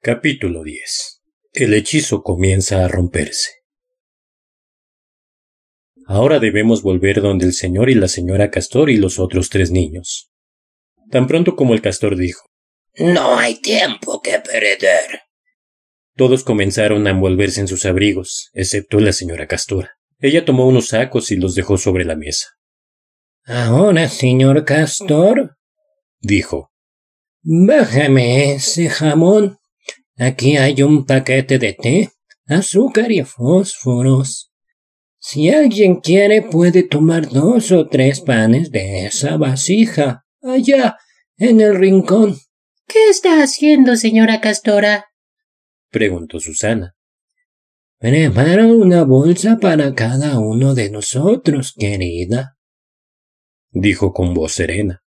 Capítulo 10. El hechizo comienza a romperse. Ahora debemos volver donde el señor y la señora Castor y los otros tres niños. Tan pronto como el castor dijo No hay tiempo que perder. Todos comenzaron a envolverse en sus abrigos, excepto la señora Castora. Ella tomó unos sacos y los dejó sobre la mesa. Ahora, señor Castor, dijo, bájame ese jamón. Aquí hay un paquete de té, azúcar y fósforos. Si alguien quiere puede tomar dos o tres panes de esa vasija, allá, en el rincón. ¿Qué está haciendo, señora Castora? preguntó Susana. Preparo una bolsa para cada uno de nosotros, querida, dijo con voz serena.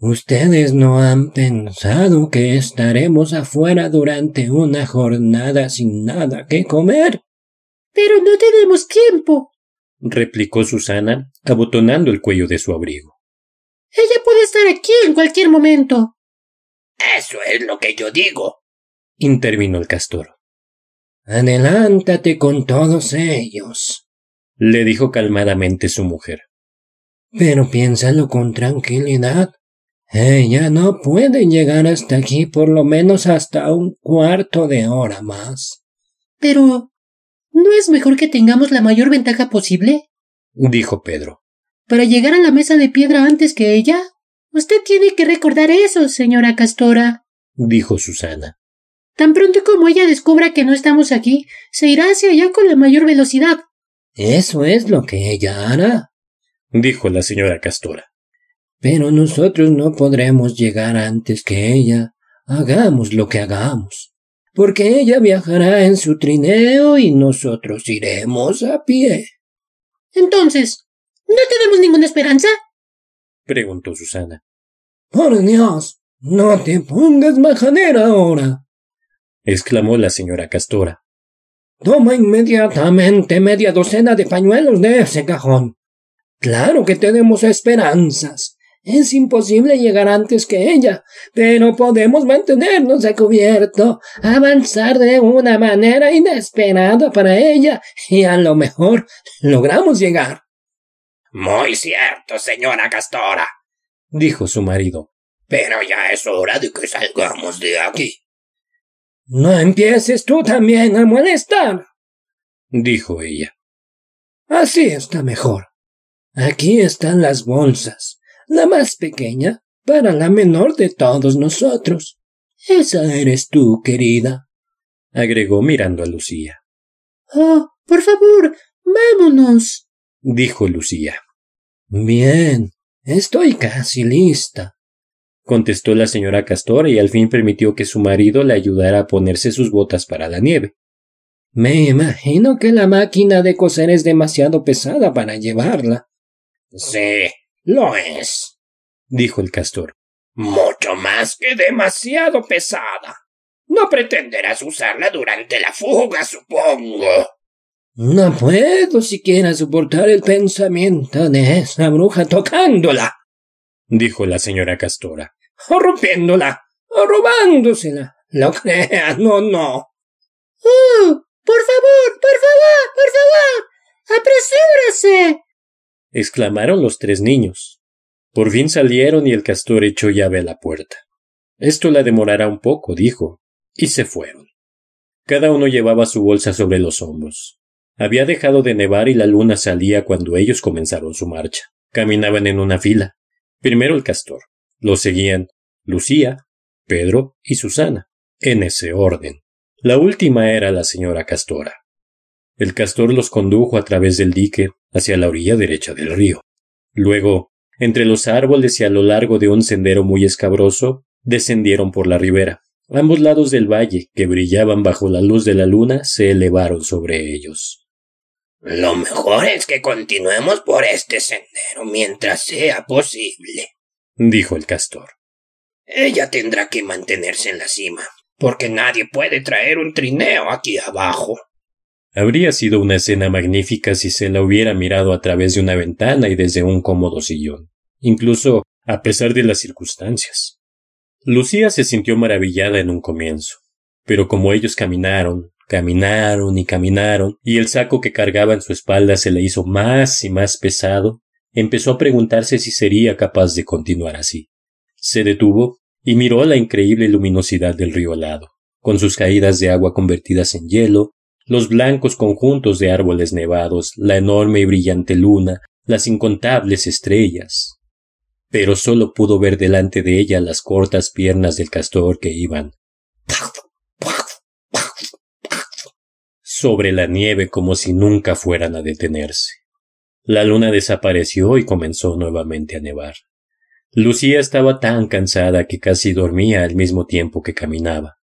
Ustedes no han pensado que estaremos afuera durante una jornada sin nada que comer. Pero no tenemos tiempo, replicó Susana, abotonando el cuello de su abrigo. Ella puede estar aquí en cualquier momento. Eso es lo que yo digo, intervino el castor. Adelántate con todos ellos, le dijo calmadamente su mujer. Pero piénsalo con tranquilidad. Ella no puede llegar hasta aquí por lo menos hasta un cuarto de hora más. Pero ¿no es mejor que tengamos la mayor ventaja posible? dijo Pedro. ¿Para llegar a la mesa de piedra antes que ella? Usted tiene que recordar eso, señora Castora, dijo Susana. Tan pronto como ella descubra que no estamos aquí, se irá hacia allá con la mayor velocidad. Eso es lo que ella hará, dijo la señora Castora. Pero nosotros no podremos llegar antes que ella, hagamos lo que hagamos, porque ella viajará en su trineo y nosotros iremos a pie. Entonces, ¿no tenemos ninguna esperanza? preguntó Susana. Por Dios, no te pongas majadera ahora, exclamó la señora Castora. Toma inmediatamente media docena de pañuelos de ese cajón. Claro que tenemos esperanzas. Es imposible llegar antes que ella, pero podemos mantenernos a cubierto, avanzar de una manera inesperada para ella, y a lo mejor logramos llegar. Muy cierto, señora Castora, dijo su marido. Pero ya es hora de que salgamos de aquí. No empieces tú también a molestar, dijo ella. Así está mejor. Aquí están las bolsas la más pequeña para la menor de todos nosotros. Esa eres tú, querida, agregó mirando a Lucía. Oh, por favor, vámonos, dijo Lucía. Bien, estoy casi lista, contestó la señora Castora y al fin permitió que su marido le ayudara a ponerse sus botas para la nieve. Me imagino que la máquina de coser es demasiado pesada para llevarla. Sí, lo es, dijo el castor. Mucho más que demasiado pesada. No pretenderás usarla durante la fuga, supongo. No puedo siquiera soportar el pensamiento de esa bruja tocándola, dijo la señora Castora. O rompiéndola, o robándosela. Lo creas, no, no. ¡Oh! Por favor, por favor, por favor. Apresúrese exclamaron los tres niños. Por fin salieron y el castor echó llave a la puerta. Esto la demorará un poco, dijo, y se fueron. Cada uno llevaba su bolsa sobre los hombros. Había dejado de nevar y la luna salía cuando ellos comenzaron su marcha. Caminaban en una fila. Primero el castor. Lo seguían Lucía, Pedro y Susana, en ese orden. La última era la señora Castora. El castor los condujo a través del dique hacia la orilla derecha del río. Luego, entre los árboles y a lo largo de un sendero muy escabroso, descendieron por la ribera. Ambos lados del valle, que brillaban bajo la luz de la luna, se elevaron sobre ellos. Lo mejor es que continuemos por este sendero mientras sea posible, dijo el castor. Ella tendrá que mantenerse en la cima, porque nadie puede traer un trineo aquí abajo. Habría sido una escena magnífica si se la hubiera mirado a través de una ventana y desde un cómodo sillón, incluso a pesar de las circunstancias. Lucía se sintió maravillada en un comienzo, Pero como ellos caminaron, caminaron y caminaron, y el saco que cargaba en su espalda se le hizo más y más pesado, empezó a preguntarse si sería capaz de continuar así. Se detuvo y miró la increíble luminosidad del río helado, con sus caídas de agua convertidas en hielo, los blancos conjuntos de árboles nevados, la enorme y brillante luna, las incontables estrellas. Pero sólo pudo ver delante de ella las cortas piernas del castor que iban sobre la nieve como si nunca fueran a detenerse. La luna desapareció y comenzó nuevamente a nevar. Lucía estaba tan cansada que casi dormía al mismo tiempo que caminaba.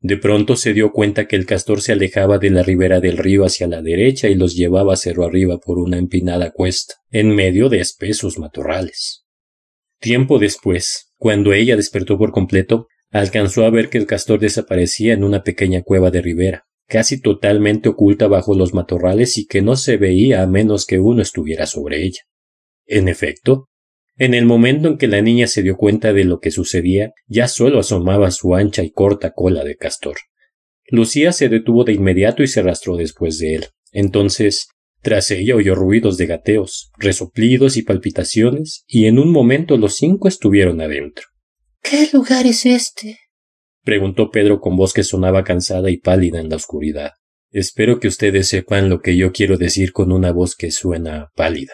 De pronto se dio cuenta que el castor se alejaba de la ribera del río hacia la derecha y los llevaba cerro arriba por una empinada cuesta, en medio de espesos matorrales. Tiempo después, cuando ella despertó por completo, alcanzó a ver que el castor desaparecía en una pequeña cueva de ribera, casi totalmente oculta bajo los matorrales y que no se veía a menos que uno estuviera sobre ella. En efecto, en el momento en que la niña se dio cuenta de lo que sucedía, ya solo asomaba su ancha y corta cola de castor. Lucía se detuvo de inmediato y se arrastró después de él. Entonces, tras ella oyó ruidos de gateos, resoplidos y palpitaciones, y en un momento los cinco estuvieron adentro. ¿Qué lugar es este? preguntó Pedro con voz que sonaba cansada y pálida en la oscuridad. Espero que ustedes sepan lo que yo quiero decir con una voz que suena pálida.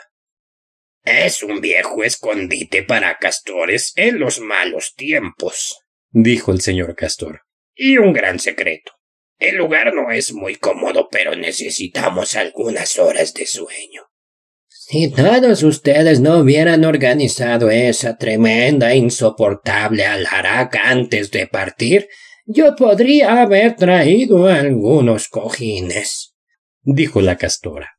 Es un viejo escondite para castores en los malos tiempos, dijo el señor Castor. Y un gran secreto. El lugar no es muy cómodo, pero necesitamos algunas horas de sueño. Si todos ustedes no hubieran organizado esa tremenda, e insoportable alaraca antes de partir, yo podría haber traído algunos cojines, dijo la castora.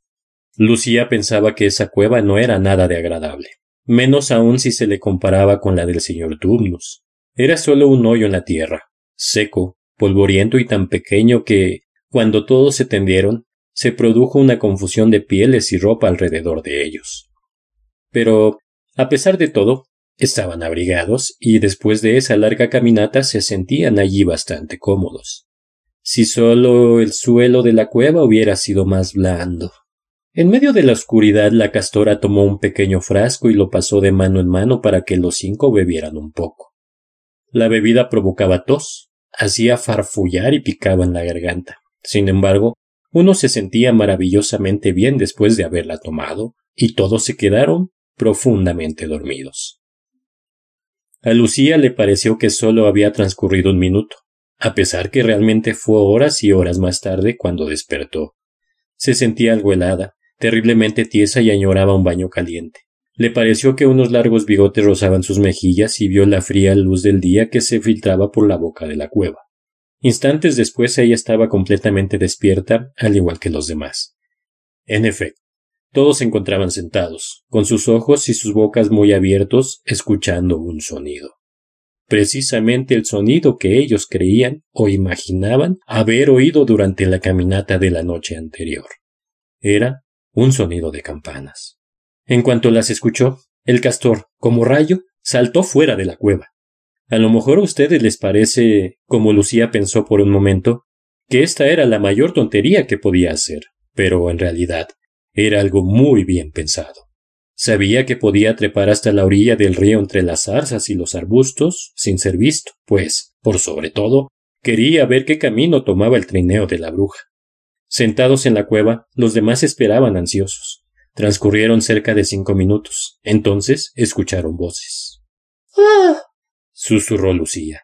Lucía pensaba que esa cueva no era nada de agradable, menos aún si se le comparaba con la del señor Turnus. Era solo un hoyo en la tierra, seco, polvoriento y tan pequeño que, cuando todos se tendieron, se produjo una confusión de pieles y ropa alrededor de ellos. Pero, a pesar de todo, estaban abrigados y después de esa larga caminata se sentían allí bastante cómodos. Si solo el suelo de la cueva hubiera sido más blando. En medio de la oscuridad la castora tomó un pequeño frasco y lo pasó de mano en mano para que los cinco bebieran un poco. La bebida provocaba tos, hacía farfullar y picaba en la garganta. Sin embargo, uno se sentía maravillosamente bien después de haberla tomado, y todos se quedaron profundamente dormidos. A Lucía le pareció que solo había transcurrido un minuto, a pesar que realmente fue horas y horas más tarde cuando despertó. Se sentía algo helada, terriblemente tiesa y añoraba un baño caliente. Le pareció que unos largos bigotes rozaban sus mejillas y vio la fría luz del día que se filtraba por la boca de la cueva. Instantes después ella estaba completamente despierta, al igual que los demás. En efecto, todos se encontraban sentados, con sus ojos y sus bocas muy abiertos, escuchando un sonido. Precisamente el sonido que ellos creían o imaginaban haber oído durante la caminata de la noche anterior. Era un sonido de campanas. En cuanto las escuchó, el castor, como rayo, saltó fuera de la cueva. A lo mejor a ustedes les parece, como Lucía pensó por un momento, que esta era la mayor tontería que podía hacer, pero en realidad era algo muy bien pensado. Sabía que podía trepar hasta la orilla del río entre las zarzas y los arbustos sin ser visto, pues, por sobre todo, quería ver qué camino tomaba el trineo de la bruja. Sentados en la cueva, los demás esperaban ansiosos. Transcurrieron cerca de cinco minutos. Entonces escucharon voces. ¡Oh! susurró Lucía.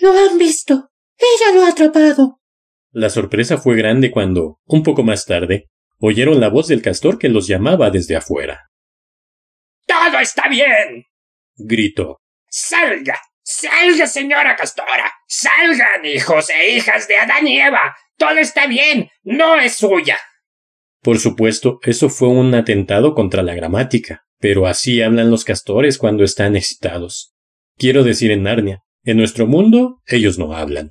Lo han visto. Ella lo ha atrapado. La sorpresa fue grande cuando, un poco más tarde, oyeron la voz del castor que los llamaba desde afuera. Todo está bien. gritó. Salga. Salga, señora Castora. Salgan, hijos e hijas de Adán y Eva. Todo está bien. No es suya. Por supuesto, eso fue un atentado contra la gramática, pero así hablan los castores cuando están excitados. Quiero decir en Narnia. En nuestro mundo, ellos no hablan.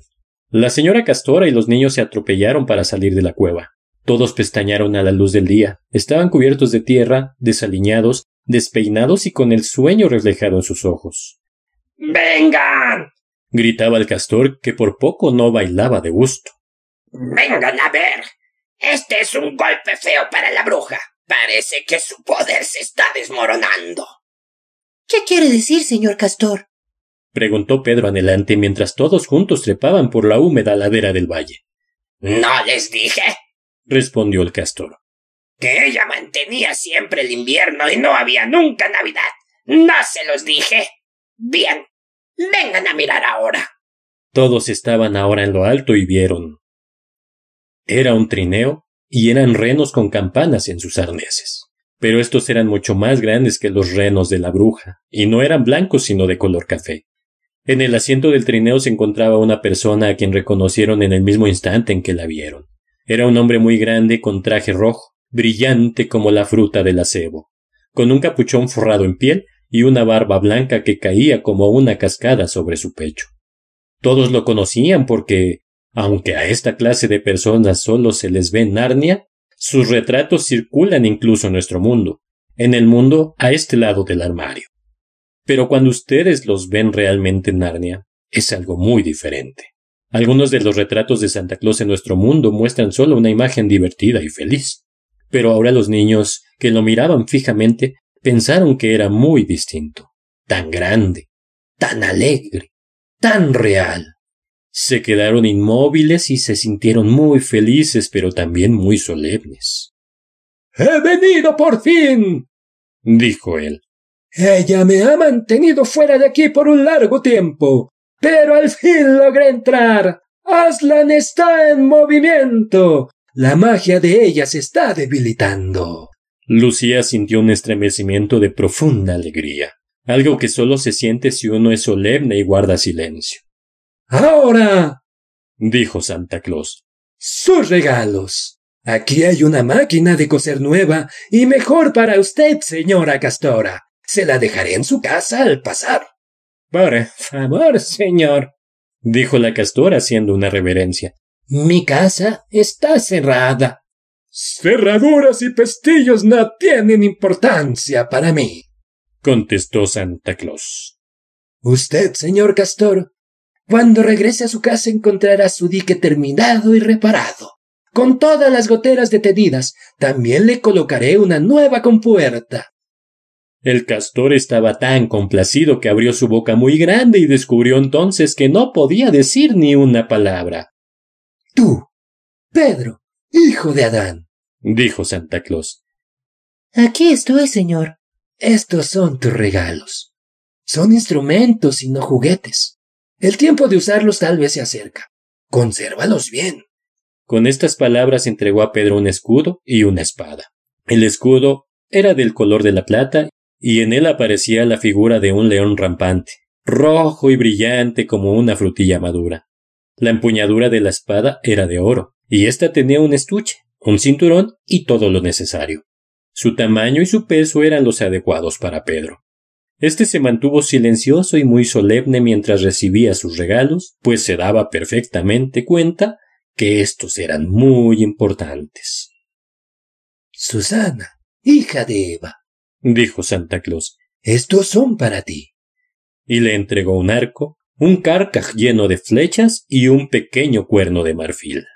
La señora Castora y los niños se atropellaron para salir de la cueva. Todos pestañaron a la luz del día. Estaban cubiertos de tierra, desaliñados, despeinados y con el sueño reflejado en sus ojos. ¡Vengan! gritaba el castor que por poco no bailaba de gusto. Vengan a ver. Este es un golpe feo para la bruja. Parece que su poder se está desmoronando. ¿Qué quiere decir, señor castor? preguntó Pedro anhelante mientras todos juntos trepaban por la húmeda ladera del valle. ¿No les dije? respondió el castor. Que ella mantenía siempre el invierno y no había nunca Navidad. ¿No se los dije? Bien. Vengan a mirar ahora. Todos estaban ahora en lo alto y vieron. Era un trineo y eran renos con campanas en sus arneses. Pero estos eran mucho más grandes que los renos de la bruja, y no eran blancos sino de color café. En el asiento del trineo se encontraba una persona a quien reconocieron en el mismo instante en que la vieron. Era un hombre muy grande con traje rojo, brillante como la fruta del acebo, con un capuchón forrado en piel y una barba blanca que caía como una cascada sobre su pecho. Todos lo conocían porque, aunque a esta clase de personas solo se les ve Narnia, sus retratos circulan incluso en nuestro mundo, en el mundo a este lado del armario. Pero cuando ustedes los ven realmente en Narnia, es algo muy diferente. Algunos de los retratos de Santa Claus en nuestro mundo muestran solo una imagen divertida y feliz. Pero ahora los niños, que lo miraban fijamente, pensaron que era muy distinto, tan grande, tan alegre, tan real. Se quedaron inmóviles y se sintieron muy felices, pero también muy solemnes. He venido por fin. dijo él. Ella me ha mantenido fuera de aquí por un largo tiempo, pero al fin logré entrar. Aslan está en movimiento. La magia de ella se está debilitando. Lucía sintió un estremecimiento de profunda alegría, algo que solo se siente si uno es solemne y guarda silencio. Ahora. dijo Santa Claus. Sus regalos. Aquí hay una máquina de coser nueva y mejor para usted, señora Castora. Se la dejaré en su casa al pasar. Por favor, señor, dijo la castora haciendo una reverencia. Mi casa está cerrada. Cerraduras y pestillos no tienen importancia para mí, contestó Santa Claus. Usted, señor Castor, cuando regrese a su casa encontrará su dique terminado y reparado. Con todas las goteras detenidas, también le colocaré una nueva compuerta. El castor estaba tan complacido que abrió su boca muy grande y descubrió entonces que no podía decir ni una palabra. Tú, Pedro, Hijo de Adán, dijo Santa Claus. Aquí estoy, señor. Estos son tus regalos. Son instrumentos y no juguetes. El tiempo de usarlos tal vez se acerca. Consérvalos bien. Con estas palabras entregó a Pedro un escudo y una espada. El escudo era del color de la plata y en él aparecía la figura de un león rampante, rojo y brillante como una frutilla madura. La empuñadura de la espada era de oro, y ésta tenía un estuche, un cinturón y todo lo necesario. Su tamaño y su peso eran los adecuados para Pedro. Este se mantuvo silencioso y muy solemne mientras recibía sus regalos, pues se daba perfectamente cuenta que estos eran muy importantes. Susana, hija de Eva, dijo Santa Claus, estos son para ti. Y le entregó un arco, un carcaj lleno de flechas y un pequeño cuerno de marfil.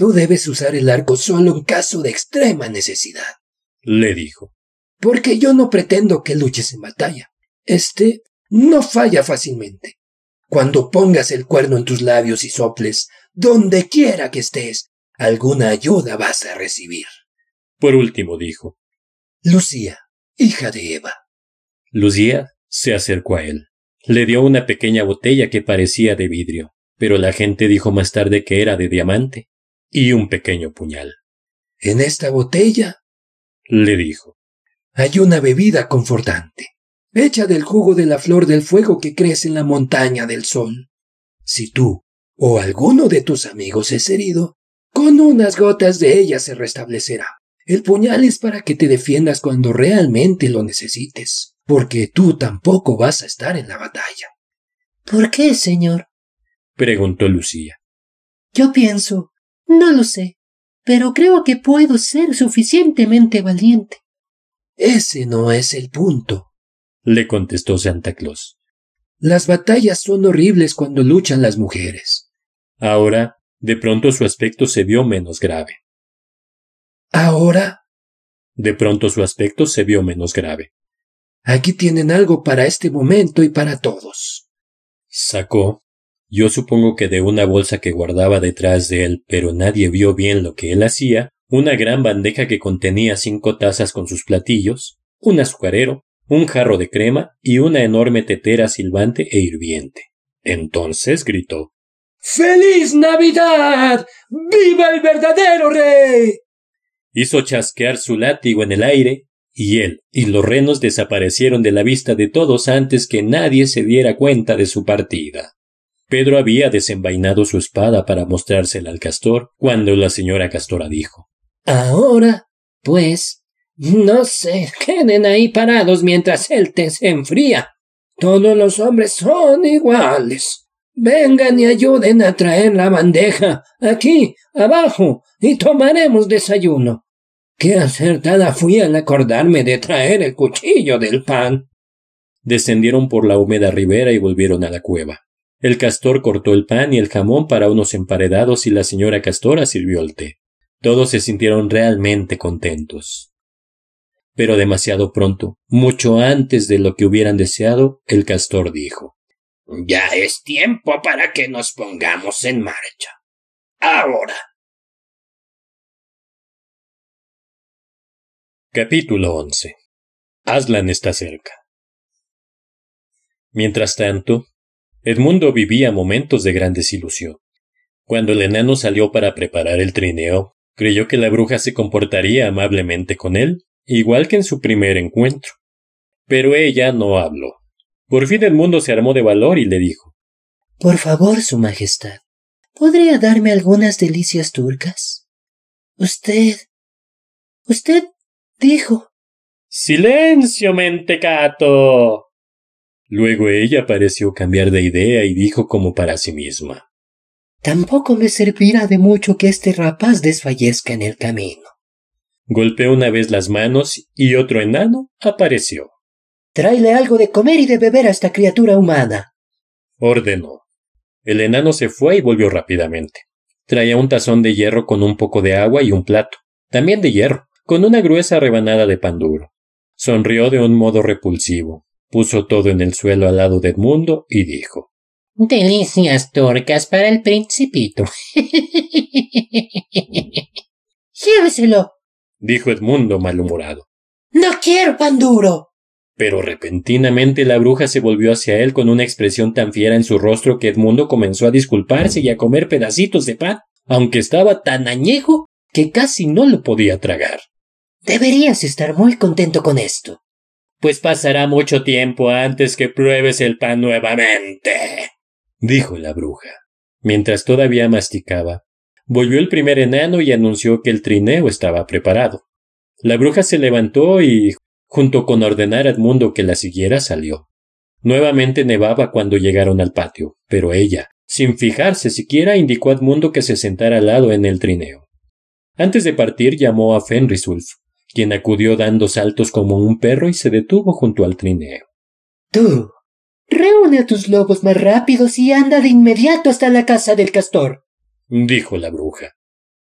Tú debes usar el arco solo en caso de extrema necesidad, le dijo. Porque yo no pretendo que luches en batalla. Este no falla fácilmente. Cuando pongas el cuerno en tus labios y soples, donde quiera que estés, alguna ayuda vas a recibir. Por último dijo. Lucía, hija de Eva. Lucía se acercó a él. Le dio una pequeña botella que parecía de vidrio, pero la gente dijo más tarde que era de diamante y un pequeño puñal. En esta botella, le dijo, hay una bebida confortante, hecha del jugo de la flor del fuego que crece en la montaña del sol. Si tú o alguno de tus amigos es herido, con unas gotas de ella se restablecerá. El puñal es para que te defiendas cuando realmente lo necesites, porque tú tampoco vas a estar en la batalla. ¿Por qué, señor? preguntó Lucía. Yo pienso no lo sé, pero creo que puedo ser suficientemente valiente. Ese no es el punto, le contestó Santa Claus. Las batallas son horribles cuando luchan las mujeres. Ahora, de pronto su aspecto se vio menos grave. Ahora, De pronto su aspecto se vio menos grave. aquí tienen algo para este momento y para todos. Sacó, yo supongo que de una bolsa que guardaba detrás de él, pero nadie vio bien lo que él hacía, una gran bandeja que contenía cinco tazas con sus platillos, un azucarero, un jarro de crema y una enorme tetera silbante e hirviente. Entonces gritó ¡Feliz Navidad! ¡Viva el verdadero rey! hizo chasquear su látigo en el aire, y él y los renos desaparecieron de la vista de todos antes que nadie se diera cuenta de su partida. Pedro había desenvainado su espada para mostrársela al castor cuando la señora Castora dijo Ahora, pues, no se queden ahí parados mientras el té se enfría. Todos los hombres son iguales. Vengan y ayuden a traer la bandeja aquí, abajo, y tomaremos desayuno. Qué acertada fui al acordarme de traer el cuchillo del pan. Descendieron por la húmeda ribera y volvieron a la cueva. El castor cortó el pan y el jamón para unos emparedados y la señora Castora sirvió el té. Todos se sintieron realmente contentos. Pero demasiado pronto, mucho antes de lo que hubieran deseado, el castor dijo Ya es tiempo para que nos pongamos en marcha. Ahora. Capítulo 11 Aslan está cerca. Mientras tanto, Edmundo vivía momentos de gran desilusión. Cuando el enano salió para preparar el trineo, creyó que la bruja se comportaría amablemente con él, igual que en su primer encuentro. Pero ella no habló. Por fin Edmundo se armó de valor y le dijo Por favor, Su Majestad, ¿podría darme algunas delicias turcas? Usted. Usted dijo. Silencio, mentecato. Luego ella pareció cambiar de idea y dijo como para sí misma Tampoco me servirá de mucho que este rapaz desfallezca en el camino. Golpeó una vez las manos y otro enano apareció. Tráele algo de comer y de beber a esta criatura humana. Ordenó. El enano se fue y volvió rápidamente. Traía un tazón de hierro con un poco de agua y un plato, también de hierro, con una gruesa rebanada de pan duro. Sonrió de un modo repulsivo, puso todo en el suelo al lado de Edmundo y dijo Delicias turcas para el principito. Lléveselo. dijo Edmundo malhumorado. No quiero pan duro. Pero repentinamente la bruja se volvió hacia él con una expresión tan fiera en su rostro que Edmundo comenzó a disculparse y a comer pedacitos de pan, aunque estaba tan añejo que casi no lo podía tragar. Deberías estar muy contento con esto. Pues pasará mucho tiempo antes que pruebes el pan nuevamente, dijo la bruja. Mientras todavía masticaba, volvió el primer enano y anunció que el trineo estaba preparado. La bruja se levantó y, junto con ordenar a Edmundo que la siguiera, salió. Nuevamente nevaba cuando llegaron al patio, pero ella, sin fijarse siquiera, indicó a Edmundo que se sentara al lado en el trineo. Antes de partir llamó a Fenrisulf, quien acudió dando saltos como un perro y se detuvo junto al trineo. Tú. Reúne a tus lobos más rápidos y anda de inmediato hasta la casa del castor. dijo la bruja.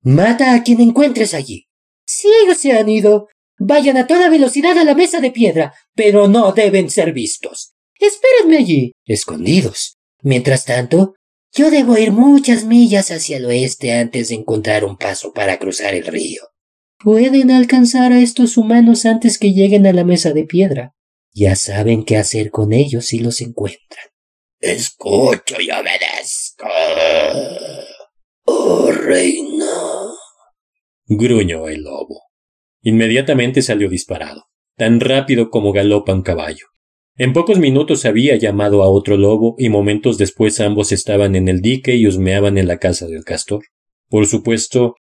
Mata a quien encuentres allí. Si ellos se han ido, vayan a toda velocidad a la mesa de piedra, pero no deben ser vistos. Espérenme allí, escondidos. Mientras tanto, yo debo ir muchas millas hacia el oeste antes de encontrar un paso para cruzar el río. Pueden alcanzar a estos humanos antes que lleguen a la mesa de piedra. Ya saben qué hacer con ellos si los encuentran. Escucho y obedezco. Oh, reina. gruñó el lobo. Inmediatamente salió disparado, tan rápido como galopa un caballo. En pocos minutos había llamado a otro lobo y momentos después ambos estaban en el dique y husmeaban en la casa del castor. Por supuesto,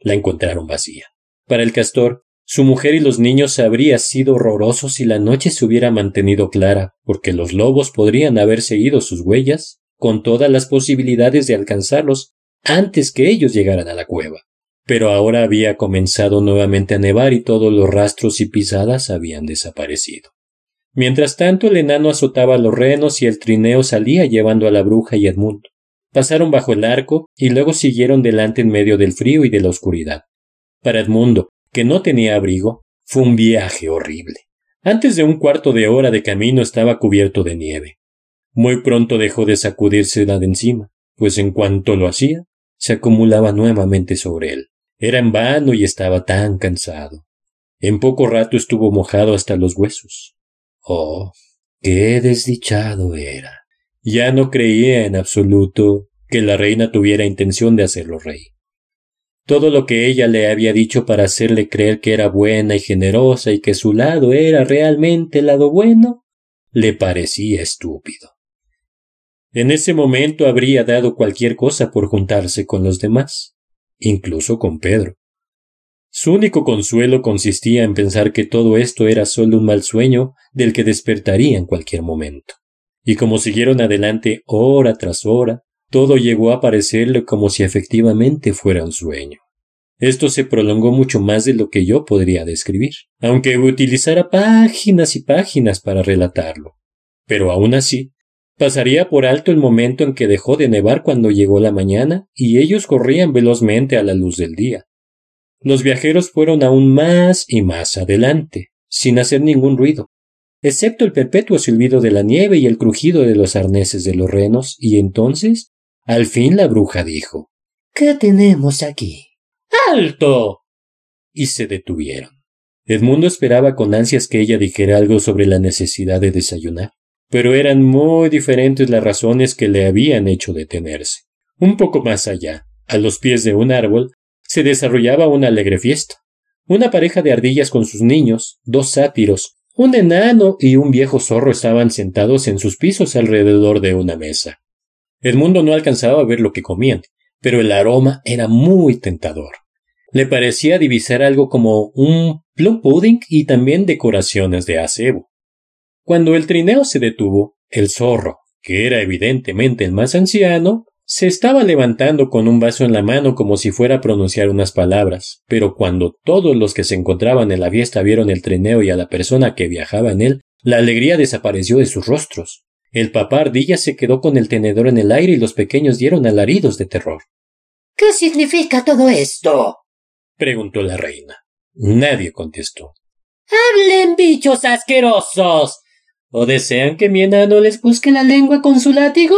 la encontraron vacía. Para el castor, su mujer y los niños habría sido horroroso si la noche se hubiera mantenido clara, porque los lobos podrían haber seguido sus huellas, con todas las posibilidades de alcanzarlos antes que ellos llegaran a la cueva. Pero ahora había comenzado nuevamente a nevar y todos los rastros y pisadas habían desaparecido. Mientras tanto, el enano azotaba los renos y el trineo salía llevando a la bruja y Edmundo. Pasaron bajo el arco y luego siguieron delante en medio del frío y de la oscuridad. Para Edmundo, que no tenía abrigo, fue un viaje horrible. Antes de un cuarto de hora de camino estaba cubierto de nieve. Muy pronto dejó de sacudirse la de encima, pues en cuanto lo hacía, se acumulaba nuevamente sobre él. Era en vano y estaba tan cansado. En poco rato estuvo mojado hasta los huesos. Oh, qué desdichado era. Ya no creía en absoluto que la reina tuviera intención de hacerlo rey. Todo lo que ella le había dicho para hacerle creer que era buena y generosa y que su lado era realmente el lado bueno, le parecía estúpido. En ese momento habría dado cualquier cosa por juntarse con los demás, incluso con Pedro. Su único consuelo consistía en pensar que todo esto era solo un mal sueño del que despertaría en cualquier momento y como siguieron adelante hora tras hora, todo llegó a parecerle como si efectivamente fuera un sueño. Esto se prolongó mucho más de lo que yo podría describir, aunque utilizara páginas y páginas para relatarlo. Pero aún así, pasaría por alto el momento en que dejó de nevar cuando llegó la mañana y ellos corrían velozmente a la luz del día. Los viajeros fueron aún más y más adelante, sin hacer ningún ruido, excepto el perpetuo silbido de la nieve y el crujido de los arneses de los renos, y entonces, al fin la bruja dijo ¿Qué tenemos aquí? ¡Alto! y se detuvieron. Edmundo esperaba con ansias que ella dijera algo sobre la necesidad de desayunar, pero eran muy diferentes las razones que le habían hecho detenerse. Un poco más allá, a los pies de un árbol, se desarrollaba una alegre fiesta. Una pareja de ardillas con sus niños, dos sátiros, un enano y un viejo zorro estaban sentados en sus pisos alrededor de una mesa. Edmundo no alcanzaba a ver lo que comían, pero el aroma era muy tentador. Le parecía divisar algo como un plum pudding y también decoraciones de acebo. Cuando el trineo se detuvo, el zorro, que era evidentemente el más anciano, se estaba levantando con un vaso en la mano como si fuera a pronunciar unas palabras, pero cuando todos los que se encontraban en la fiesta vieron el trineo y a la persona que viajaba en él, la alegría desapareció de sus rostros. El papá ardilla se quedó con el tenedor en el aire y los pequeños dieron alaridos de terror. ¿Qué significa todo esto? preguntó la reina. Nadie contestó. ¡Hablen, bichos asquerosos! ¿O desean que mi enano les busque la lengua con su látigo?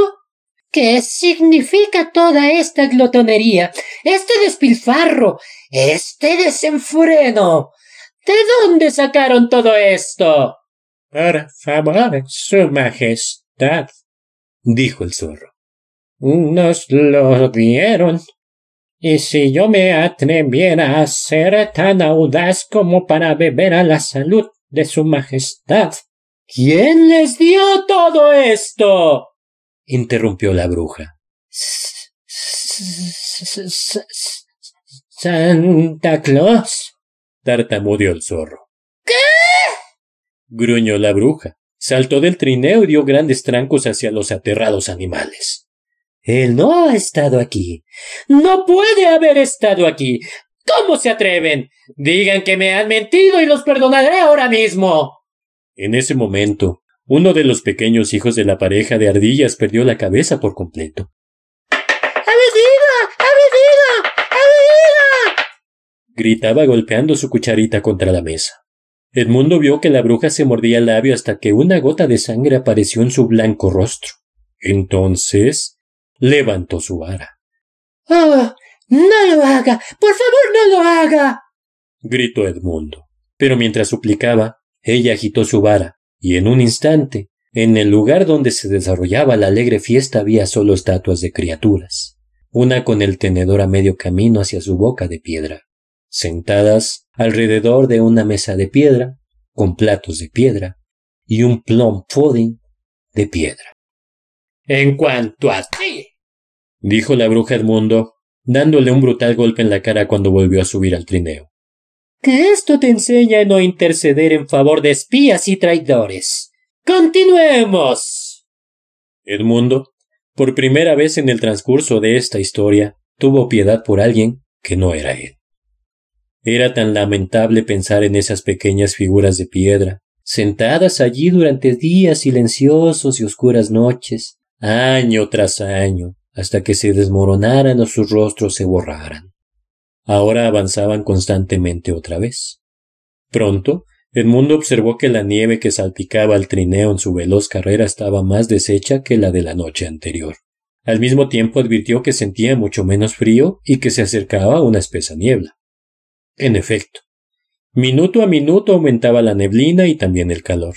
¿Qué significa toda esta glotonería, este despilfarro, este desenfreno? ¿De dónde sacaron todo esto? Por favor, Su Majestad, dijo el zorro. Nos lo dieron. Y si yo me atreviera a ser tan audaz como para beber a la salud de Su Majestad. ¿Quién les dio todo esto? interrumpió la bruja. Santa Claus. tartamudeó el zorro. ¿Qué? gruñó la bruja. Saltó del trineo y dio grandes trancos hacia los aterrados animales. Él no ha estado aquí. No puede haber estado aquí. ¿Cómo se atreven? Digan que me han mentido y los perdonaré ahora mismo. En ese momento, uno de los pequeños hijos de la pareja de ardillas perdió la cabeza por completo. ¡Ha venido! ¡Ha venido! ¡Ha venido! gritaba golpeando su cucharita contra la mesa. Edmundo vio que la bruja se mordía el labio hasta que una gota de sangre apareció en su blanco rostro. Entonces levantó su vara. ¡Oh! ¡No lo haga! ¡Por favor, no lo haga! gritó Edmundo. Pero mientras suplicaba, ella agitó su vara, y en un instante, en el lugar donde se desarrollaba la alegre fiesta había solo estatuas de criaturas, una con el tenedor a medio camino hacia su boca de piedra, sentadas alrededor de una mesa de piedra, con platos de piedra, y un plum pudding de piedra. En cuanto a ti, dijo la bruja Edmundo, dándole un brutal golpe en la cara cuando volvió a subir al trineo que esto te enseña a no interceder en favor de espías y traidores. Continuemos. Edmundo, por primera vez en el transcurso de esta historia, tuvo piedad por alguien que no era él. Era tan lamentable pensar en esas pequeñas figuras de piedra, sentadas allí durante días silenciosos y oscuras noches, año tras año, hasta que se desmoronaran o sus rostros se borraran. Ahora avanzaban constantemente otra vez. Pronto, Edmundo observó que la nieve que salpicaba al trineo en su veloz carrera estaba más deshecha que la de la noche anterior. Al mismo tiempo advirtió que sentía mucho menos frío y que se acercaba una espesa niebla. En efecto, minuto a minuto aumentaba la neblina y también el calor.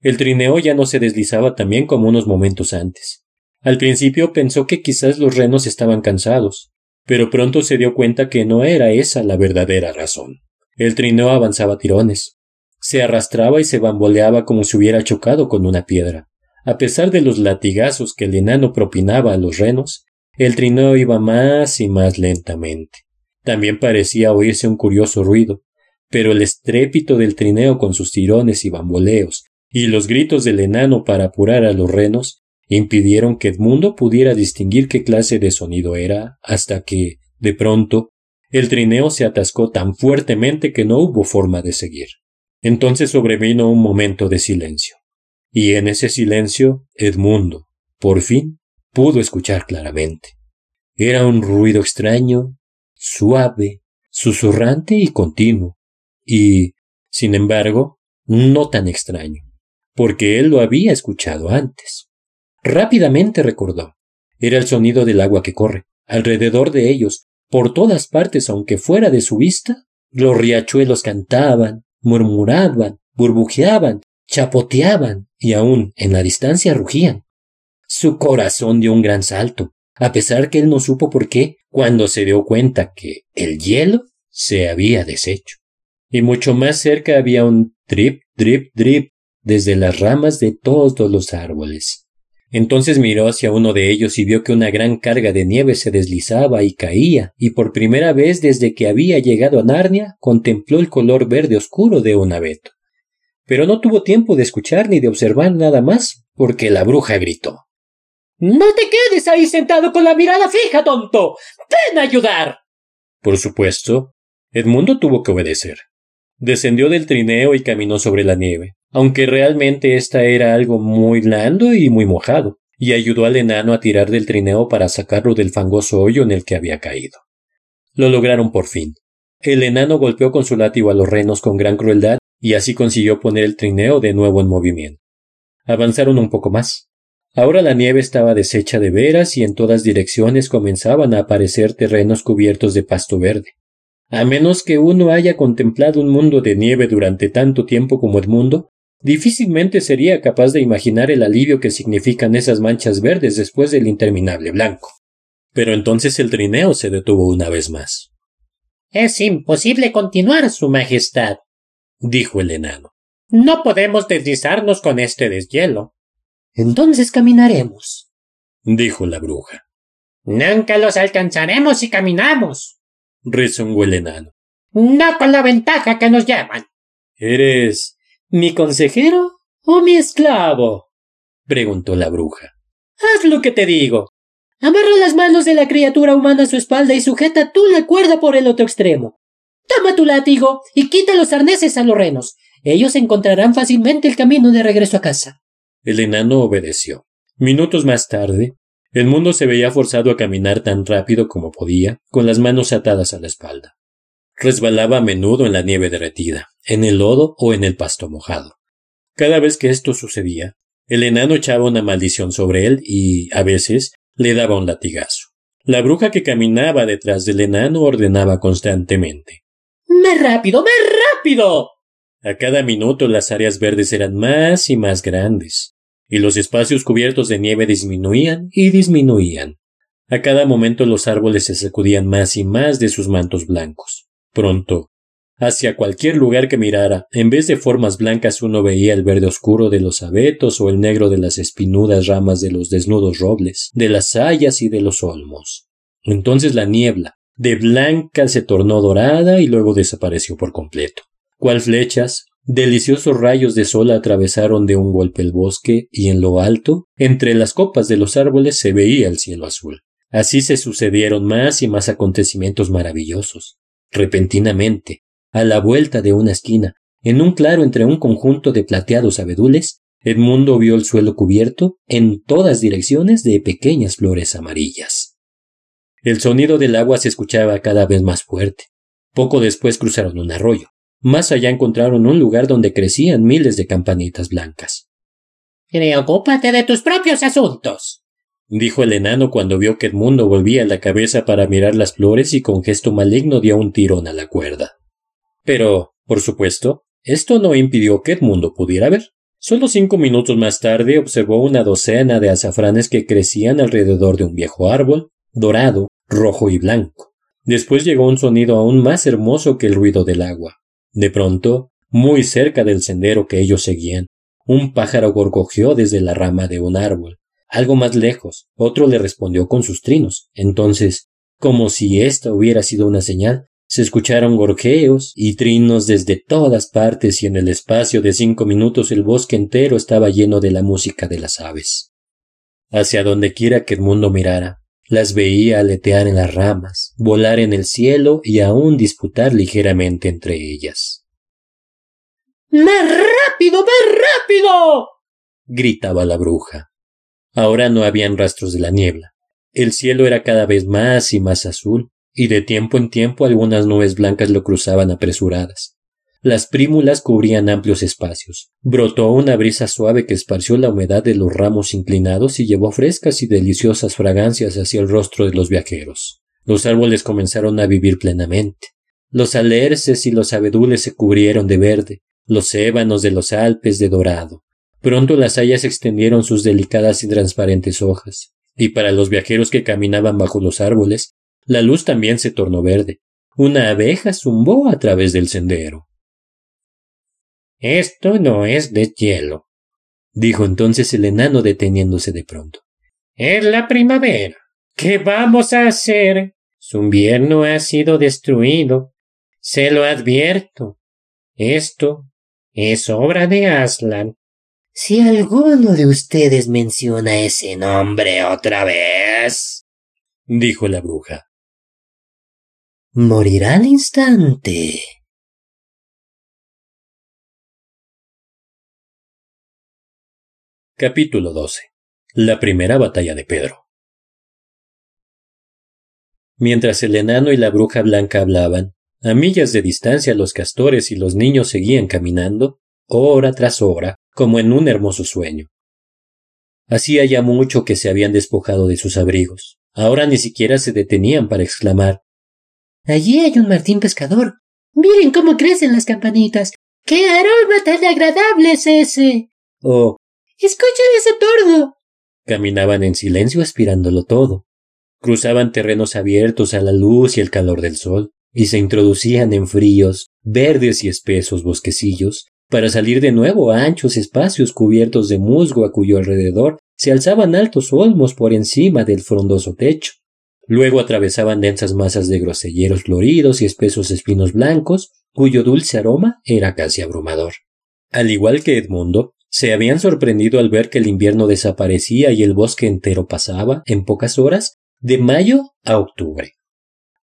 El trineo ya no se deslizaba tan bien como unos momentos antes. Al principio pensó que quizás los renos estaban cansados, pero pronto se dio cuenta que no era esa la verdadera razón. El trineo avanzaba tirones. Se arrastraba y se bamboleaba como si hubiera chocado con una piedra. A pesar de los latigazos que el enano propinaba a los renos, el trineo iba más y más lentamente. También parecía oírse un curioso ruido, pero el estrépito del trineo con sus tirones y bamboleos, y los gritos del enano para apurar a los renos, impidieron que Edmundo pudiera distinguir qué clase de sonido era, hasta que, de pronto, el trineo se atascó tan fuertemente que no hubo forma de seguir. Entonces sobrevino un momento de silencio. Y en ese silencio, Edmundo, por fin, pudo escuchar claramente. Era un ruido extraño, suave, susurrante y continuo, y, sin embargo, no tan extraño, porque él lo había escuchado antes. Rápidamente recordó. Era el sonido del agua que corre. Alrededor de ellos, por todas partes, aunque fuera de su vista, los riachuelos cantaban, murmuraban, burbujeaban chapoteaban y aún en la distancia rugían. Su corazón dio un gran salto, a pesar que él no supo por qué, cuando se dio cuenta que el hielo se había deshecho. Y mucho más cerca había un drip, drip, drip desde las ramas de todos los árboles. Entonces miró hacia uno de ellos y vio que una gran carga de nieve se deslizaba y caía, y por primera vez desde que había llegado a Narnia contempló el color verde oscuro de un abeto pero no tuvo tiempo de escuchar ni de observar nada más, porque la bruja gritó. No te quedes ahí sentado con la mirada fija, tonto. Ven a ayudar. Por supuesto, Edmundo tuvo que obedecer. Descendió del trineo y caminó sobre la nieve, aunque realmente esta era algo muy blando y muy mojado, y ayudó al enano a tirar del trineo para sacarlo del fangoso hoyo en el que había caído. Lo lograron por fin. El enano golpeó con su látigo a los renos con gran crueldad y así consiguió poner el trineo de nuevo en movimiento. Avanzaron un poco más. Ahora la nieve estaba deshecha de veras y en todas direcciones comenzaban a aparecer terrenos cubiertos de pasto verde. A menos que uno haya contemplado un mundo de nieve durante tanto tiempo como el mundo, difícilmente sería capaz de imaginar el alivio que significan esas manchas verdes después del interminable blanco. Pero entonces el trineo se detuvo una vez más. Es imposible continuar, Su Majestad, dijo el enano. No podemos deslizarnos con este deshielo. Entonces caminaremos, dijo la bruja. Nunca los alcanzaremos si caminamos, rezongó el enano. No con la ventaja que nos llaman. ¿Eres mi consejero o mi esclavo? preguntó la bruja. Haz lo que te digo. Amarra las manos de la criatura humana a su espalda y sujeta tú la cuerda por el otro extremo. Toma tu látigo y quita los arneses a los renos. Ellos encontrarán fácilmente el camino de regreso a casa. El enano obedeció. Minutos más tarde, el mundo se veía forzado a caminar tan rápido como podía, con las manos atadas a la espalda. Resbalaba a menudo en la nieve derretida, en el lodo o en el pasto mojado. Cada vez que esto sucedía, el enano echaba una maldición sobre él y, a veces, le daba un latigazo. La bruja que caminaba detrás del enano ordenaba constantemente ¡Más rápido! ¡Más rápido! A cada minuto las áreas verdes eran más y más grandes, y los espacios cubiertos de nieve disminuían y disminuían. A cada momento los árboles se sacudían más y más de sus mantos blancos. Pronto, hacia cualquier lugar que mirara, en vez de formas blancas uno veía el verde oscuro de los abetos o el negro de las espinudas ramas de los desnudos robles, de las hayas y de los olmos. Entonces la niebla, de blanca se tornó dorada y luego desapareció por completo. Cual flechas, deliciosos rayos de sol atravesaron de un golpe el bosque y en lo alto, entre las copas de los árboles se veía el cielo azul. Así se sucedieron más y más acontecimientos maravillosos. Repentinamente, a la vuelta de una esquina, en un claro entre un conjunto de plateados abedules, Edmundo vio el suelo cubierto en todas direcciones de pequeñas flores amarillas. El sonido del agua se escuchaba cada vez más fuerte. Poco después cruzaron un arroyo. Más allá encontraron un lugar donde crecían miles de campanitas blancas. Preocúpate de tus propios asuntos, dijo el enano cuando vio que Edmundo volvía la cabeza para mirar las flores y con gesto maligno dio un tirón a la cuerda. Pero, por supuesto, esto no impidió que Edmundo pudiera ver. Solo cinco minutos más tarde observó una docena de azafranes que crecían alrededor de un viejo árbol, dorado, rojo y blanco. Después llegó un sonido aún más hermoso que el ruido del agua. De pronto, muy cerca del sendero que ellos seguían, un pájaro gorgojeó desde la rama de un árbol. Algo más lejos, otro le respondió con sus trinos. Entonces, como si esta hubiera sido una señal, se escucharon gorjeos y trinos desde todas partes y en el espacio de cinco minutos el bosque entero estaba lleno de la música de las aves. Hacia donde quiera que el mundo mirara, las veía aletear en las ramas, volar en el cielo y aún disputar ligeramente entre ellas. ¡Más rápido! ¡Más rápido! gritaba la bruja. Ahora no habían rastros de la niebla. El cielo era cada vez más y más azul, y de tiempo en tiempo algunas nubes blancas lo cruzaban apresuradas. Las prímulas cubrían amplios espacios. Brotó una brisa suave que esparció la humedad de los ramos inclinados y llevó frescas y deliciosas fragancias hacia el rostro de los viajeros. Los árboles comenzaron a vivir plenamente. Los alerces y los abedules se cubrieron de verde, los ébanos de los Alpes de dorado. Pronto las hayas extendieron sus delicadas y transparentes hojas, y para los viajeros que caminaban bajo los árboles, la luz también se tornó verde. Una abeja zumbó a través del sendero. Esto no es de hielo, dijo entonces el enano deteniéndose de pronto. Es la primavera. ¿Qué vamos a hacer? Su invierno ha sido destruido. Se lo advierto. Esto es obra de Aslan. Si alguno de ustedes menciona ese nombre otra vez, dijo la bruja, morirá al instante. Capítulo 12. La primera batalla de Pedro. Mientras el enano y la bruja blanca hablaban, a millas de distancia los castores y los niños seguían caminando, hora tras hora, como en un hermoso sueño. Hacía ya mucho que se habían despojado de sus abrigos. Ahora ni siquiera se detenían para exclamar Allí hay un martín pescador. Miren cómo crecen las campanitas. ¡Qué aroma tan agradable es ese! Oh, ¡Escuchen ese tordo! Caminaban en silencio aspirándolo todo. Cruzaban terrenos abiertos a la luz y el calor del sol, y se introducían en fríos, verdes y espesos bosquecillos, para salir de nuevo a anchos espacios cubiertos de musgo a cuyo alrededor se alzaban altos olmos por encima del frondoso techo. Luego atravesaban densas masas de groselleros floridos y espesos espinos blancos, cuyo dulce aroma era casi abrumador. Al igual que Edmundo, se habían sorprendido al ver que el invierno desaparecía y el bosque entero pasaba, en pocas horas, de mayo a octubre.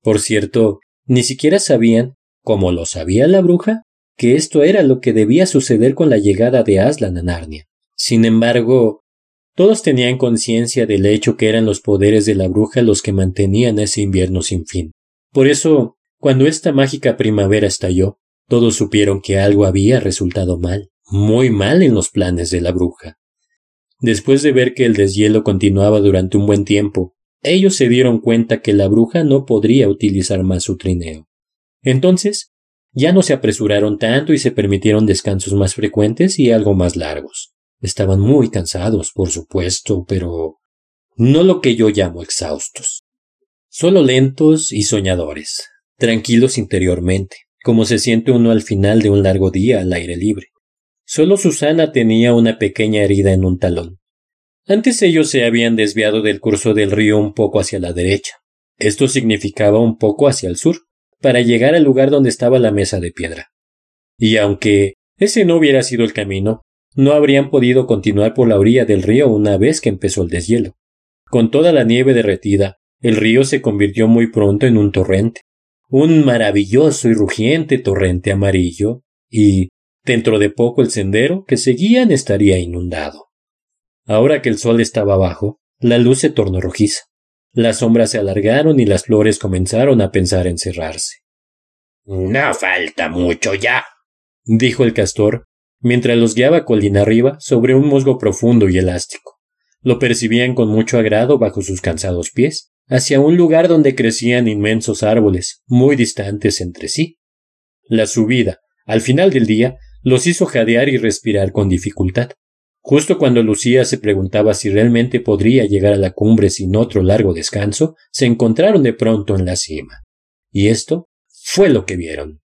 Por cierto, ni siquiera sabían, como lo sabía la bruja, que esto era lo que debía suceder con la llegada de Aslan a Narnia. Sin embargo, todos tenían conciencia del hecho que eran los poderes de la bruja los que mantenían ese invierno sin fin. Por eso, cuando esta mágica primavera estalló, todos supieron que algo había resultado mal muy mal en los planes de la bruja. Después de ver que el deshielo continuaba durante un buen tiempo, ellos se dieron cuenta que la bruja no podría utilizar más su trineo. Entonces, ya no se apresuraron tanto y se permitieron descansos más frecuentes y algo más largos. Estaban muy cansados, por supuesto, pero no lo que yo llamo exhaustos. Solo lentos y soñadores, tranquilos interiormente, como se siente uno al final de un largo día al aire libre. Solo Susana tenía una pequeña herida en un talón. Antes ellos se habían desviado del curso del río un poco hacia la derecha. Esto significaba un poco hacia el sur, para llegar al lugar donde estaba la mesa de piedra. Y aunque ese no hubiera sido el camino, no habrían podido continuar por la orilla del río una vez que empezó el deshielo. Con toda la nieve derretida, el río se convirtió muy pronto en un torrente, un maravilloso y rugiente torrente amarillo, y, Dentro de poco el sendero que seguían estaría inundado. Ahora que el sol estaba abajo, la luz se tornó rojiza. Las sombras se alargaron y las flores comenzaron a pensar en cerrarse. No falta mucho ya, dijo el castor, mientras los guiaba colina arriba sobre un musgo profundo y elástico. Lo percibían con mucho agrado bajo sus cansados pies, hacia un lugar donde crecían inmensos árboles, muy distantes entre sí. La subida, al final del día, los hizo jadear y respirar con dificultad. Justo cuando Lucía se preguntaba si realmente podría llegar a la cumbre sin otro largo descanso, se encontraron de pronto en la cima. Y esto fue lo que vieron.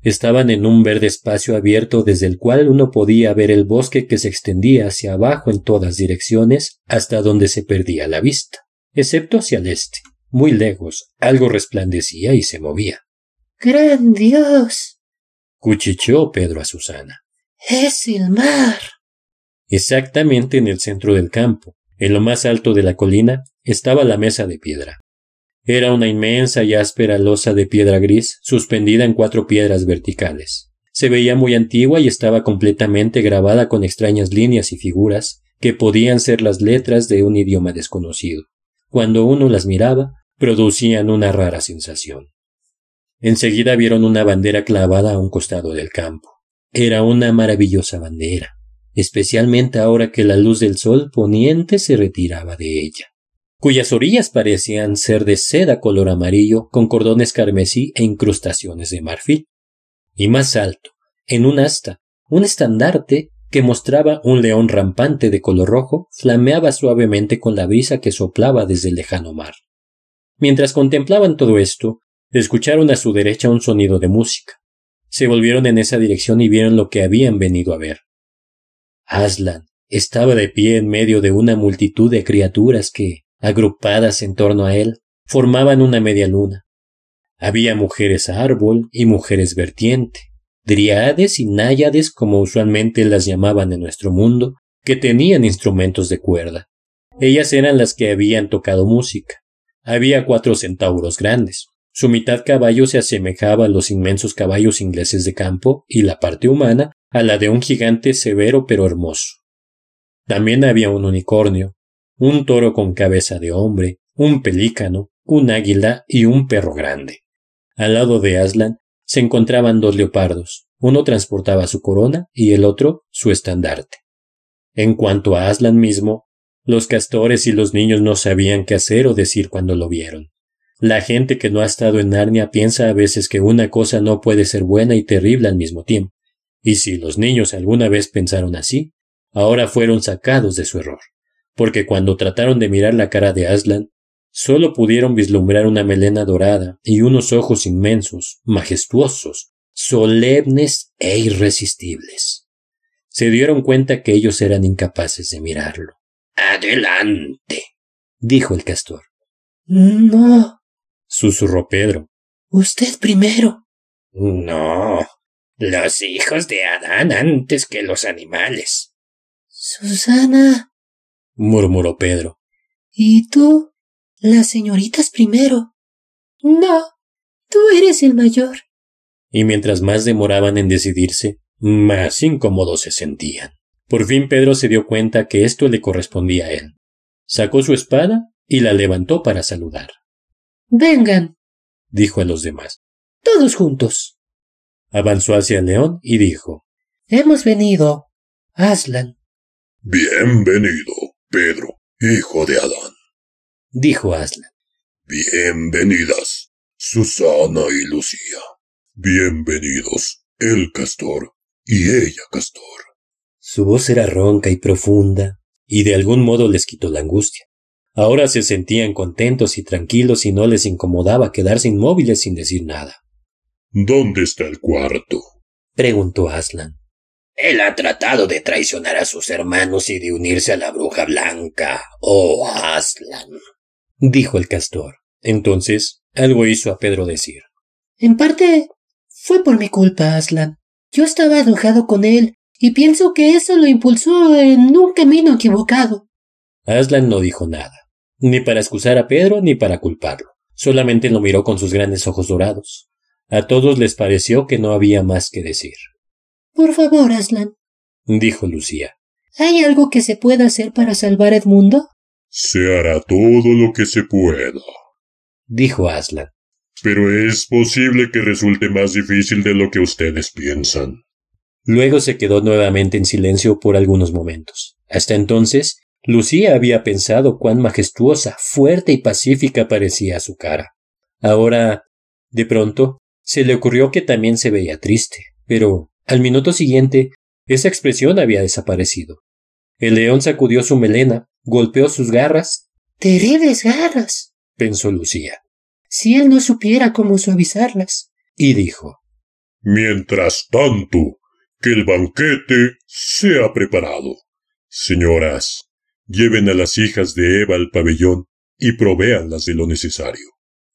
Estaban en un verde espacio abierto desde el cual uno podía ver el bosque que se extendía hacia abajo en todas direcciones hasta donde se perdía la vista, excepto hacia el este. Muy lejos, algo resplandecía y se movía. ¡Gran Dios! Cuchicheó Pedro a Susana. Es el mar. Exactamente en el centro del campo, en lo más alto de la colina, estaba la mesa de piedra. Era una inmensa y áspera losa de piedra gris suspendida en cuatro piedras verticales. Se veía muy antigua y estaba completamente grabada con extrañas líneas y figuras que podían ser las letras de un idioma desconocido. Cuando uno las miraba, producían una rara sensación. Enseguida vieron una bandera clavada a un costado del campo. Era una maravillosa bandera, especialmente ahora que la luz del sol poniente se retiraba de ella cuyas orillas parecían ser de seda color amarillo con cordones carmesí e incrustaciones de marfil. Y más alto, en un asta, un estandarte que mostraba un león rampante de color rojo flameaba suavemente con la brisa que soplaba desde el lejano mar. Mientras contemplaban todo esto, escucharon a su derecha un sonido de música. Se volvieron en esa dirección y vieron lo que habían venido a ver. Aslan estaba de pie en medio de una multitud de criaturas que, agrupadas en torno a él, formaban una media luna. Había mujeres árbol y mujeres vertiente, driades y náyades como usualmente las llamaban en nuestro mundo, que tenían instrumentos de cuerda. Ellas eran las que habían tocado música. Había cuatro centauros grandes. Su mitad caballo se asemejaba a los inmensos caballos ingleses de campo y la parte humana a la de un gigante severo pero hermoso. También había un unicornio, un toro con cabeza de hombre, un pelícano, un águila y un perro grande. Al lado de Aslan se encontraban dos leopardos, uno transportaba su corona y el otro su estandarte. En cuanto a Aslan mismo, los castores y los niños no sabían qué hacer o decir cuando lo vieron. La gente que no ha estado en Narnia piensa a veces que una cosa no puede ser buena y terrible al mismo tiempo. Y si los niños alguna vez pensaron así, ahora fueron sacados de su error porque cuando trataron de mirar la cara de Aslan, solo pudieron vislumbrar una melena dorada y unos ojos inmensos, majestuosos, solemnes e irresistibles. Se dieron cuenta que ellos eran incapaces de mirarlo. Adelante, dijo el castor. No, susurró Pedro. Usted primero. No, los hijos de Adán antes que los animales. Susana murmuró Pedro. ¿Y tú? Las señoritas primero. No, tú eres el mayor. Y mientras más demoraban en decidirse, más incómodos se sentían. Por fin Pedro se dio cuenta que esto le correspondía a él. Sacó su espada y la levantó para saludar. Vengan, dijo a los demás. Todos juntos. Avanzó hacia el león y dijo Hemos venido. Aslan. Bienvenido. Pedro, hijo de Adán. Dijo Aslan. Bienvenidas, Susana y Lucía. Bienvenidos, el castor y ella castor. Su voz era ronca y profunda, y de algún modo les quitó la angustia. Ahora se sentían contentos y tranquilos y no les incomodaba quedarse inmóviles sin decir nada. ¿Dónde está el cuarto? preguntó Aslan. Él ha tratado de traicionar a sus hermanos y de unirse a la bruja blanca. Oh, Aslan. dijo el castor. Entonces algo hizo a Pedro decir. En parte fue por mi culpa, Aslan. Yo estaba enojado con él y pienso que eso lo impulsó en un camino equivocado. Aslan no dijo nada, ni para excusar a Pedro ni para culparlo. Solamente lo miró con sus grandes ojos dorados. A todos les pareció que no había más que decir. Por favor, Aslan, dijo Lucía. ¿Hay algo que se pueda hacer para salvar a Edmundo? Se hará todo lo que se pueda, dijo Aslan. Pero es posible que resulte más difícil de lo que ustedes piensan. Luego se quedó nuevamente en silencio por algunos momentos. Hasta entonces, Lucía había pensado cuán majestuosa, fuerte y pacífica parecía su cara. Ahora, de pronto, se le ocurrió que también se veía triste, pero al minuto siguiente esa expresión había desaparecido. El león sacudió su melena, golpeó sus garras. Terribles garras, pensó Lucía. Si él no supiera cómo suavizarlas. Y dijo Mientras tanto, que el banquete sea preparado. Señoras, lleven a las hijas de Eva al pabellón y provéanlas de lo necesario.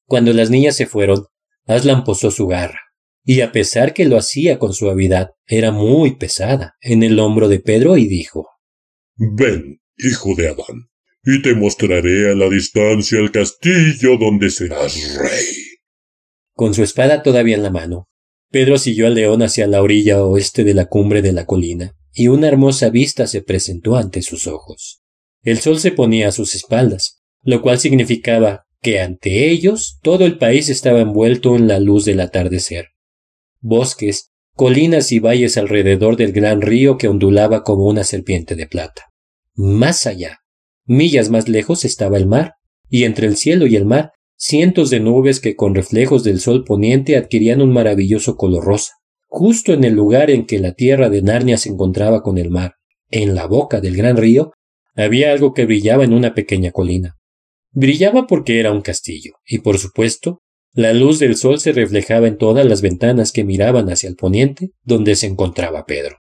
Cuando las niñas se fueron, Aslan posó su garra, y a pesar que lo hacía con suavidad, era muy pesada en el hombro de Pedro y dijo Ven, hijo de Adán, y te mostraré a la distancia el castillo donde serás rey. Con su espada todavía en la mano, Pedro siguió al león hacia la orilla oeste de la cumbre de la colina, y una hermosa vista se presentó ante sus ojos. El sol se ponía a sus espaldas, lo cual significaba que ante ellos todo el país estaba envuelto en la luz del atardecer. Bosques, colinas y valles alrededor del gran río que ondulaba como una serpiente de plata. Más allá, millas más lejos estaba el mar, y entre el cielo y el mar cientos de nubes que con reflejos del sol poniente adquirían un maravilloso color rosa. Justo en el lugar en que la tierra de Narnia se encontraba con el mar, en la boca del gran río, había algo que brillaba en una pequeña colina. Brillaba porque era un castillo, y por supuesto, la luz del sol se reflejaba en todas las ventanas que miraban hacia el poniente, donde se encontraba Pedro.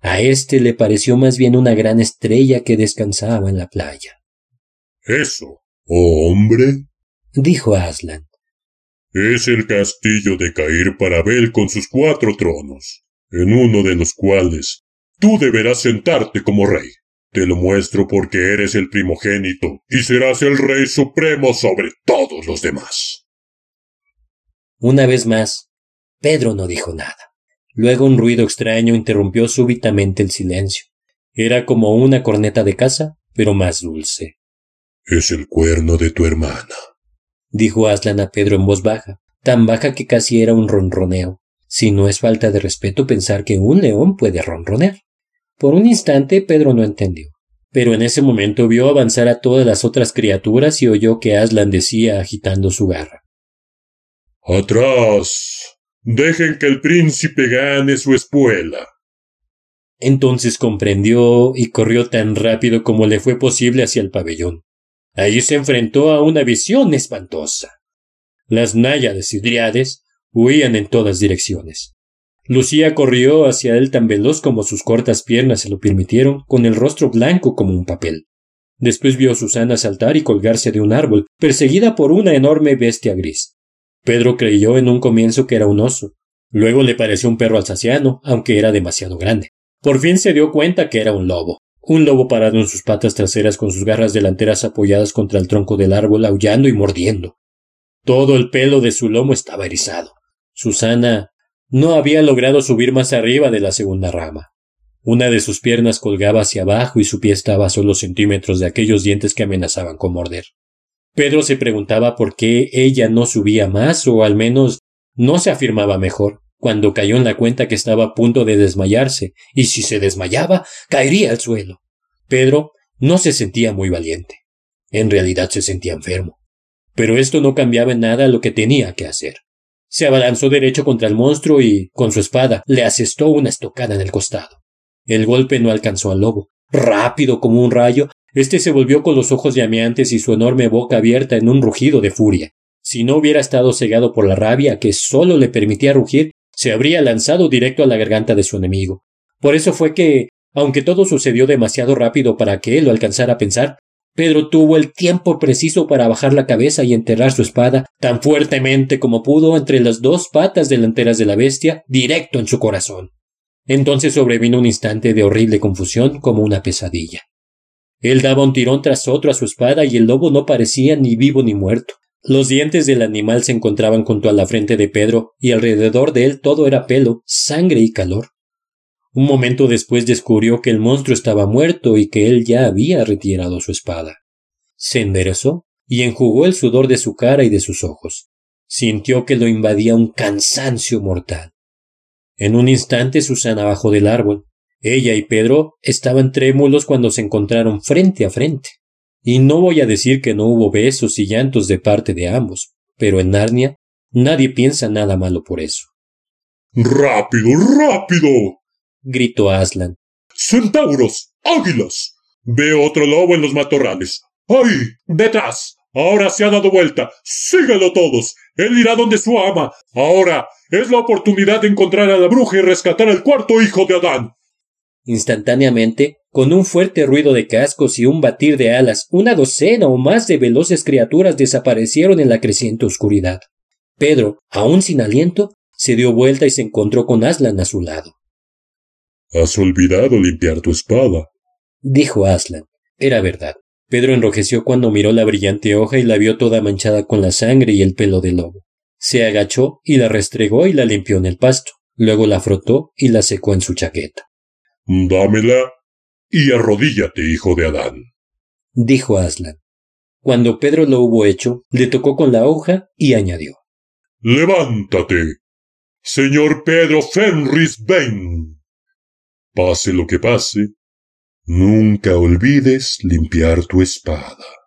A éste le pareció más bien una gran estrella que descansaba en la playa. Eso, oh hombre, dijo Aslan. Es el castillo de Cair Parabel con sus cuatro tronos, en uno de los cuales tú deberás sentarte como rey. Te lo muestro porque eres el primogénito y serás el rey supremo sobre todos los demás. Una vez más, Pedro no dijo nada. Luego un ruido extraño interrumpió súbitamente el silencio. Era como una corneta de caza, pero más dulce. Es el cuerno de tu hermana, dijo Aslan a Pedro en voz baja, tan baja que casi era un ronroneo. Si no es falta de respeto pensar que un león puede ronronear. Por un instante Pedro no entendió, pero en ese momento vio avanzar a todas las otras criaturas y oyó que Aslan decía agitando su garra. Atrás. Dejen que el príncipe gane su espuela. Entonces comprendió y corrió tan rápido como le fue posible hacia el pabellón. Allí se enfrentó a una visión espantosa. Las náyades y driades huían en todas direcciones. Lucía corrió hacia él tan veloz como sus cortas piernas se lo permitieron, con el rostro blanco como un papel. Después vio a Susana saltar y colgarse de un árbol, perseguida por una enorme bestia gris. Pedro creyó en un comienzo que era un oso. Luego le pareció un perro alsaciano, aunque era demasiado grande. Por fin se dio cuenta que era un lobo. Un lobo parado en sus patas traseras con sus garras delanteras apoyadas contra el tronco del árbol, aullando y mordiendo. Todo el pelo de su lomo estaba erizado. Susana no había logrado subir más arriba de la segunda rama. Una de sus piernas colgaba hacia abajo y su pie estaba a solo centímetros de aquellos dientes que amenazaban con morder. Pedro se preguntaba por qué ella no subía más o al menos no se afirmaba mejor, cuando cayó en la cuenta que estaba a punto de desmayarse, y si se desmayaba, caería al suelo. Pedro no se sentía muy valiente. En realidad se sentía enfermo. Pero esto no cambiaba en nada lo que tenía que hacer. Se abalanzó derecho contra el monstruo y, con su espada, le asestó una estocada en el costado. El golpe no alcanzó al lobo. Rápido como un rayo, éste se volvió con los ojos llameantes y su enorme boca abierta en un rugido de furia. Si no hubiera estado cegado por la rabia que sólo le permitía rugir, se habría lanzado directo a la garganta de su enemigo. Por eso fue que, aunque todo sucedió demasiado rápido para que él lo alcanzara a pensar, Pedro tuvo el tiempo preciso para bajar la cabeza y enterrar su espada tan fuertemente como pudo entre las dos patas delanteras de la bestia, directo en su corazón. Entonces sobrevino un instante de horrible confusión como una pesadilla. Él daba un tirón tras otro a su espada y el lobo no parecía ni vivo ni muerto. Los dientes del animal se encontraban junto a la frente de Pedro y alrededor de él todo era pelo, sangre y calor. Un momento después descubrió que el monstruo estaba muerto y que él ya había retirado su espada. Se enderezó y enjugó el sudor de su cara y de sus ojos. Sintió que lo invadía un cansancio mortal. En un instante Susana bajó del árbol. Ella y Pedro estaban trémulos cuando se encontraron frente a frente. Y no voy a decir que no hubo besos y llantos de parte de ambos, pero en Narnia nadie piensa nada malo por eso. ¡Rápido, rápido! Gritó Aslan. ¡Centauros! ¡Águilas! Veo otro lobo en los matorrales. ¡Ay! ¡Detrás! Ahora se ha dado vuelta. Síguelo todos. Él irá donde su ama. Ahora es la oportunidad de encontrar a la bruja y rescatar al cuarto hijo de Adán. Instantáneamente, con un fuerte ruido de cascos y un batir de alas, una docena o más de veloces criaturas desaparecieron en la creciente oscuridad. Pedro, aún sin aliento, se dio vuelta y se encontró con Aslan a su lado. Has olvidado limpiar tu espada, dijo Aslan. Era verdad. Pedro enrojeció cuando miró la brillante hoja y la vio toda manchada con la sangre y el pelo del lobo. Se agachó y la restregó y la limpió en el pasto. Luego la frotó y la secó en su chaqueta. Dámela y arrodíllate, hijo de Adán, dijo Aslan. Cuando Pedro lo hubo hecho, le tocó con la hoja y añadió. Levántate, señor Pedro Fenris Ben. Pase lo que pase, nunca olvides limpiar tu espada.